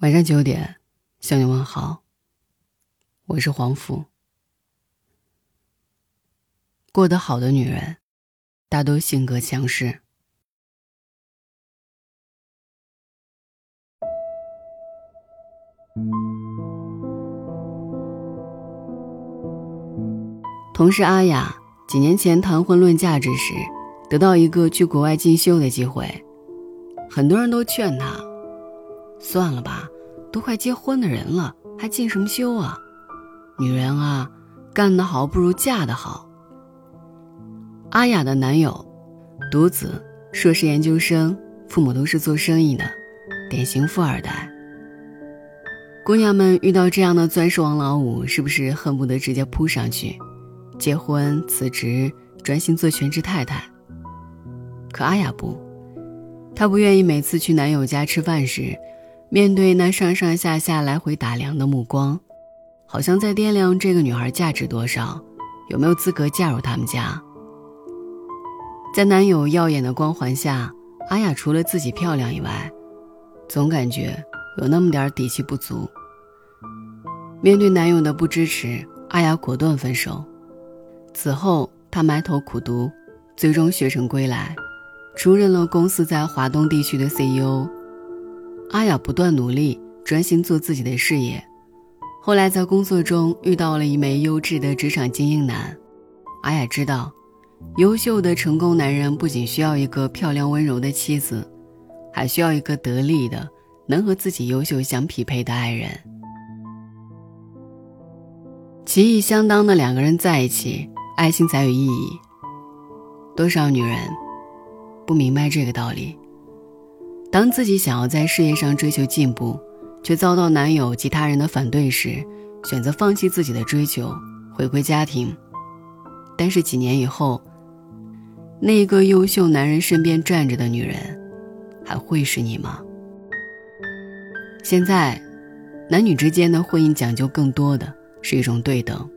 晚上九点，向你问好。我是黄甫。过得好的女人，大都性格强势。同事阿雅几年前谈婚论嫁之时，得到一个去国外进修的机会，很多人都劝她。算了吧，都快结婚的人了，还进什么修啊？女人啊，干得好不如嫁得好。阿雅的男友，独子，硕士研究生，父母都是做生意的，典型富二代。姑娘们遇到这样的钻石王老五，是不是恨不得直接扑上去，结婚辞职，专心做全职太太？可阿雅不，她不愿意每次去男友家吃饭时。面对那上上下下来回打量的目光，好像在掂量这个女孩价值多少，有没有资格嫁入他们家。在男友耀眼的光环下，阿雅除了自己漂亮以外，总感觉有那么点底气不足。面对男友的不支持，阿雅果断分手。此后，她埋头苦读，最终学成归来，出任了公司在华东地区的 CEO。阿雅不断努力，专心做自己的事业。后来在工作中遇到了一枚优质的职场精英男。阿雅知道，优秀的成功男人不仅需要一个漂亮温柔的妻子，还需要一个得力的、能和自己优秀相匹配的爱人。奇义相当的两个人在一起，爱情才有意义。多少女人不明白这个道理？当自己想要在事业上追求进步，却遭到男友及他人的反对时，选择放弃自己的追求，回归家庭。但是几年以后，那一个优秀男人身边站着的女人，还会是你吗？现在，男女之间的婚姻讲究更多的是一种对等。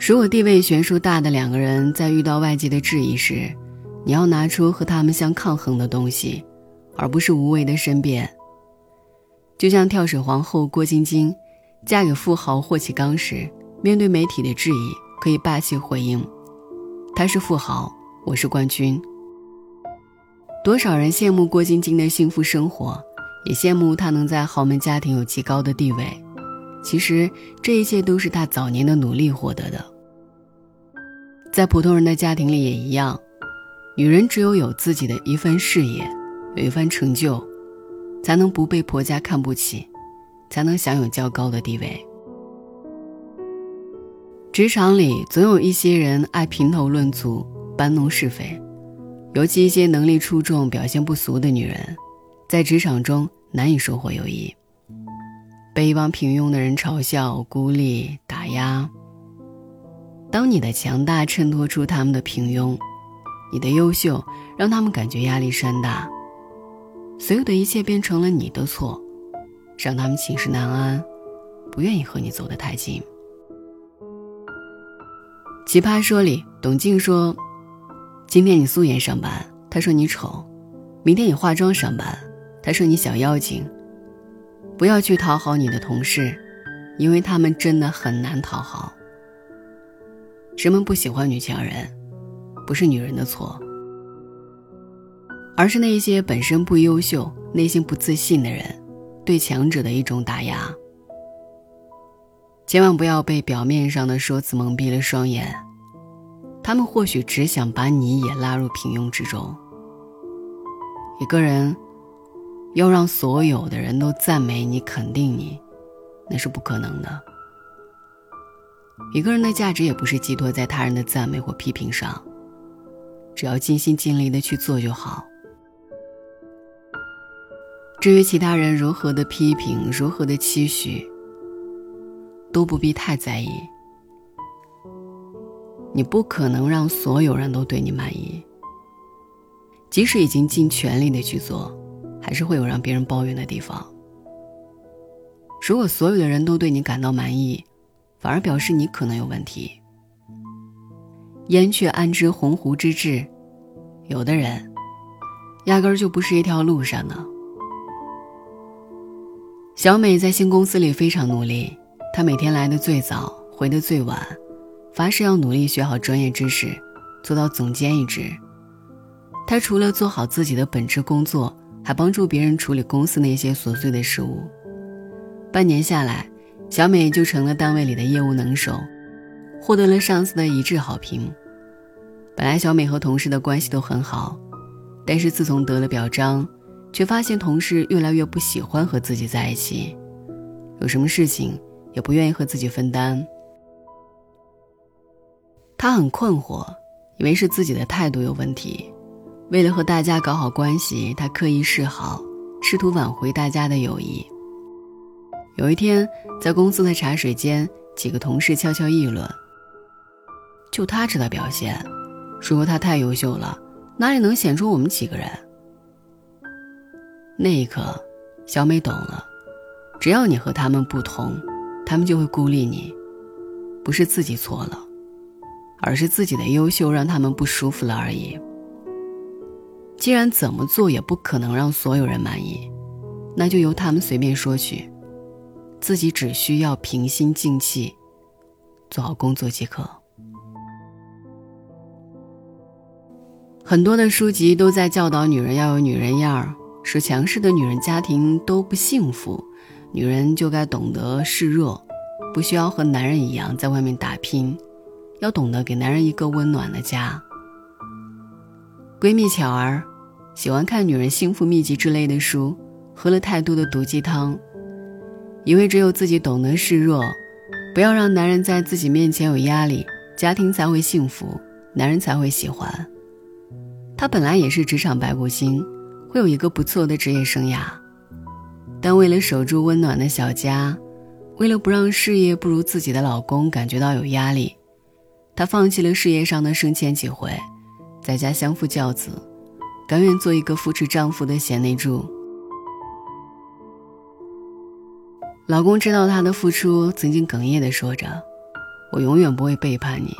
如果地位悬殊大的两个人在遇到外界的质疑时，你要拿出和他们相抗衡的东西，而不是无谓的申辩。就像跳水皇后郭晶晶，嫁给富豪霍启刚时，面对媒体的质疑，可以霸气回应：“他是富豪，我是冠军。”多少人羡慕郭晶晶的幸福生活，也羡慕她能在豪门家庭有极高的地位。其实，这一切都是她早年的努力获得的。在普通人的家庭里也一样。女人只有有自己的一份事业，有一番成就，才能不被婆家看不起，才能享有较高的地位。职场里总有一些人爱评头论足、搬弄是非，尤其一些能力出众、表现不俗的女人，在职场中难以收获友谊，被一帮平庸的人嘲笑、孤立、打压。当你的强大衬托出他们的平庸。你的优秀让他们感觉压力山大，所有的一切变成了你的错，让他们寝食难安，不愿意和你走得太近。奇葩说里，董静说：“今天你素颜上班，他说你丑；明天你化妆上班，他说你小妖精。不要去讨好你的同事，因为他们真的很难讨好。人们不喜欢女强人。”不是女人的错，而是那些本身不优秀、内心不自信的人，对强者的一种打压。千万不要被表面上的说辞蒙蔽了双眼，他们或许只想把你也拉入平庸之中。一个人要让所有的人都赞美你、肯定你，那是不可能的。一个人的价值也不是寄托在他人的赞美或批评上。只要尽心尽力的去做就好。至于其他人如何的批评，如何的期许，都不必太在意。你不可能让所有人都对你满意。即使已经尽全力的去做，还是会有让别人抱怨的地方。如果所有的人都对你感到满意，反而表示你可能有问题。燕雀安知鸿鹄之志？有的人，压根儿就不是一条路上的。小美在新公司里非常努力，她每天来的最早，回的最晚，发誓要努力学好专业知识，做到总监一职。她除了做好自己的本职工作，还帮助别人处理公司那些琐碎的事务。半年下来，小美就成了单位里的业务能手，获得了上司的一致好评。本来小美和同事的关系都很好，但是自从得了表彰。却发现同事越来越不喜欢和自己在一起，有什么事情也不愿意和自己分担。他很困惑，以为是自己的态度有问题。为了和大家搞好关系，他刻意示好，试图挽回大家的友谊。有一天，在公司的茶水间，几个同事悄悄议论：“就他这的表现，说他太优秀了，哪里能显出我们几个人？”那一刻，小美懂了，只要你和他们不同，他们就会孤立你。不是自己错了，而是自己的优秀让他们不舒服了而已。既然怎么做也不可能让所有人满意，那就由他们随便说去，自己只需要平心静气，做好工作即可。很多的书籍都在教导女人要有女人样儿。说强势的女人家庭都不幸福，女人就该懂得示弱，不需要和男人一样在外面打拼，要懂得给男人一个温暖的家。闺蜜巧儿喜欢看女人幸福秘籍之类的书，喝了太多的毒鸡汤，以为只有自己懂得示弱，不要让男人在自己面前有压力，家庭才会幸福，男人才会喜欢。她本来也是职场白骨精。会有一个不错的职业生涯，但为了守住温暖的小家，为了不让事业不如自己的老公感觉到有压力，她放弃了事业上的升迁机会，在家相夫教子，甘愿做一个扶持丈夫的贤内助。老公知道她的付出，曾经哽咽地说着：“我永远不会背叛你。”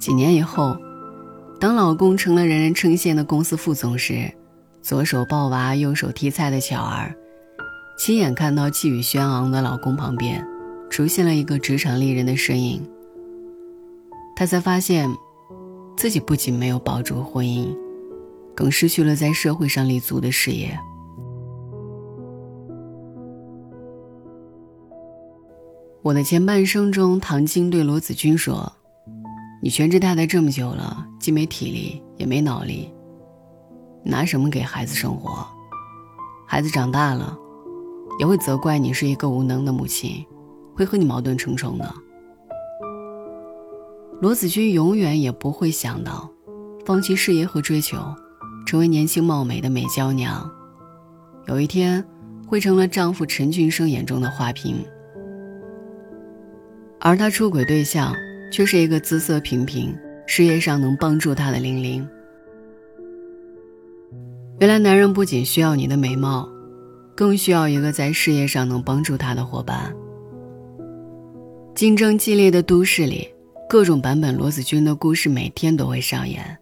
几年以后，当老公成了人人称羡的公司副总时，左手抱娃，右手提菜的巧儿，亲眼看到气宇轩昂的老公旁边，出现了一个职场丽人的身影。她才发现，自己不仅没有保住婚姻，更失去了在社会上立足的事业。我的前半生中，唐晶对罗子君说：“你全职太太这么久了，既没体力，也没脑力。”拿什么给孩子生活？孩子长大了，也会责怪你是一个无能的母亲，会和你矛盾重重的。罗子君永远也不会想到，放弃事业和追求，成为年轻貌美的美娇娘，有一天会成了丈夫陈俊生眼中的花瓶。而她出轨对象却是一个姿色平平、事业上能帮助她的玲玲。原来男人不仅需要你的美貌，更需要一个在事业上能帮助他的伙伴。竞争激烈的都市里，各种版本罗子君的故事每天都会上演。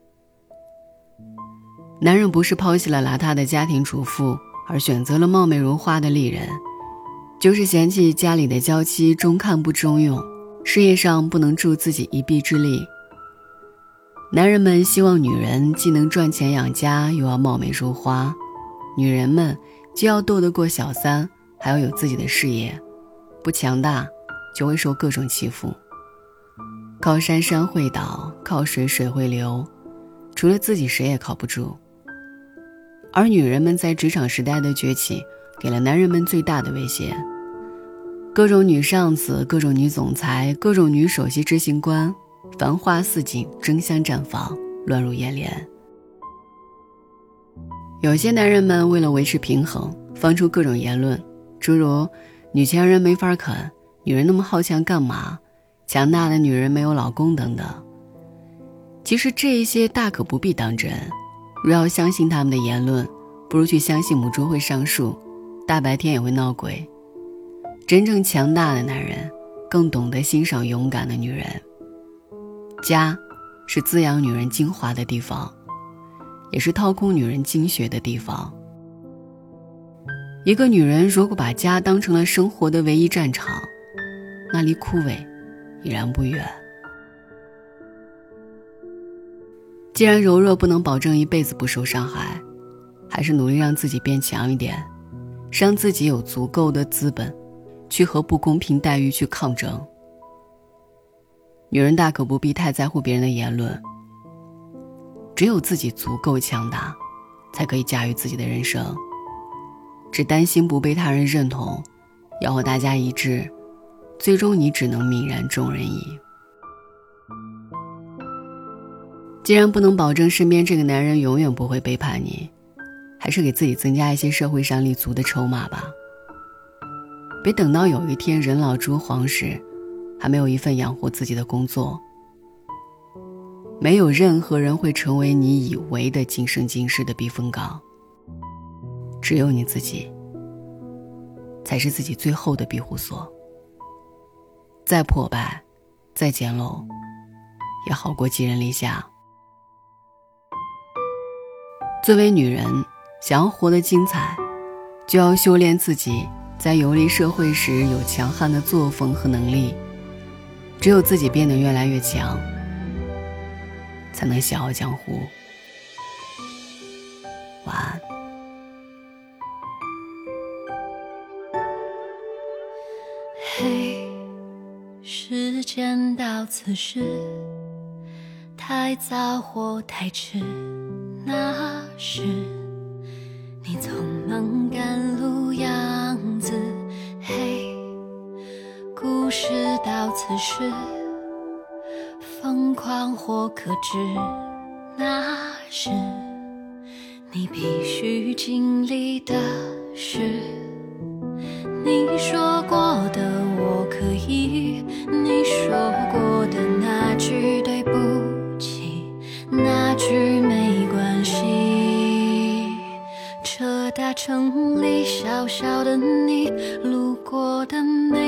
男人不是抛弃了邋遢的家庭主妇，而选择了貌美如花的丽人，就是嫌弃家里的娇妻中看不中用，事业上不能助自己一臂之力。男人们希望女人既能赚钱养家，又要貌美如花；女人们既要斗得过小三，还要有自己的事业。不强大，就会受各种欺负。靠山山会倒，靠水水会流，除了自己谁也靠不住。而女人们在职场时代的崛起，给了男人们最大的威胁：各种女上司，各种女总裁，各种女首席执行官。繁花似锦，争相绽放，乱入眼帘。有些男人们为了维持平衡，放出各种言论，诸如“女强人没法啃”“女人那么好强干嘛”“强大的女人没有老公”等等。其实这一些大可不必当真。若要相信他们的言论，不如去相信母猪会上树，大白天也会闹鬼。真正强大的男人，更懂得欣赏勇敢的女人。家，是滋养女人精华的地方，也是掏空女人精血的地方。一个女人如果把家当成了生活的唯一战场，那离枯萎已然不远。既然柔弱不能保证一辈子不受伤害，还是努力让自己变强一点，让自己有足够的资本，去和不公平待遇去抗争。女人大可不必太在乎别人的言论，只有自己足够强大，才可以驾驭自己的人生。只担心不被他人认同，要和大家一致。最终，你只能泯然众人矣。既然不能保证身边这个男人永远不会背叛你，还是给自己增加一些社会上立足的筹码吧。别等到有一天人老珠黄时，还没有一份养活自己的工作。没有任何人会成为你以为的今生今世的避风港。只有你自己，才是自己最后的庇护所。再破败，再简陋，也好过寄人篱下。作为女人，想要活得精彩，就要修炼自己在游离社会时有强悍的作风和能力。只有自己变得越来越强，才能笑傲江湖。晚安。嘿，时间到此时，太早或太迟，那时你匆忙赶路呀故事到此时，疯狂或克制，那是你必须经历的事。你说过的我可以。你说过的那句对不起，那句没关系。这大城里小小的你，路过的每，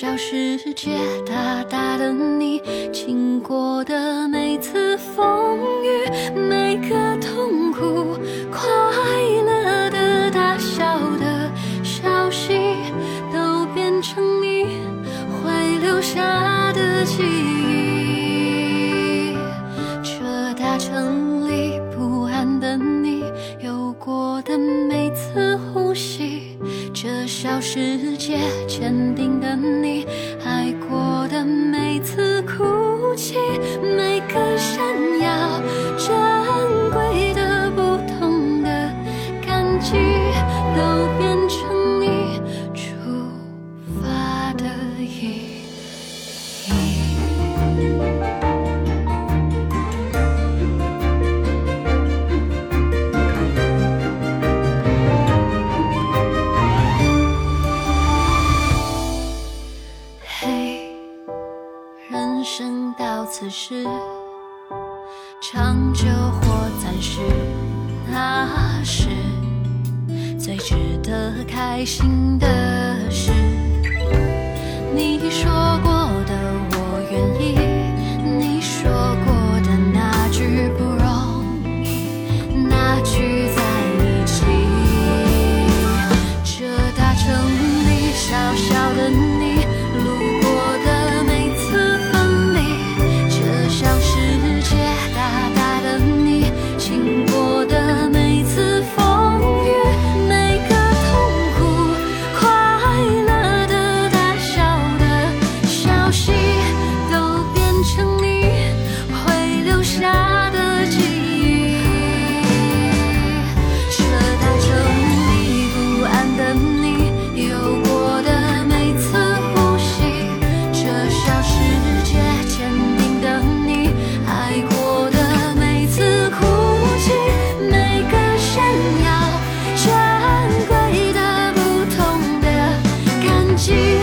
小世界，大大的你，经过的每次风雨，每个痛苦、快乐的大小的消息，都变成你会留下的记忆。开心的事。你说 she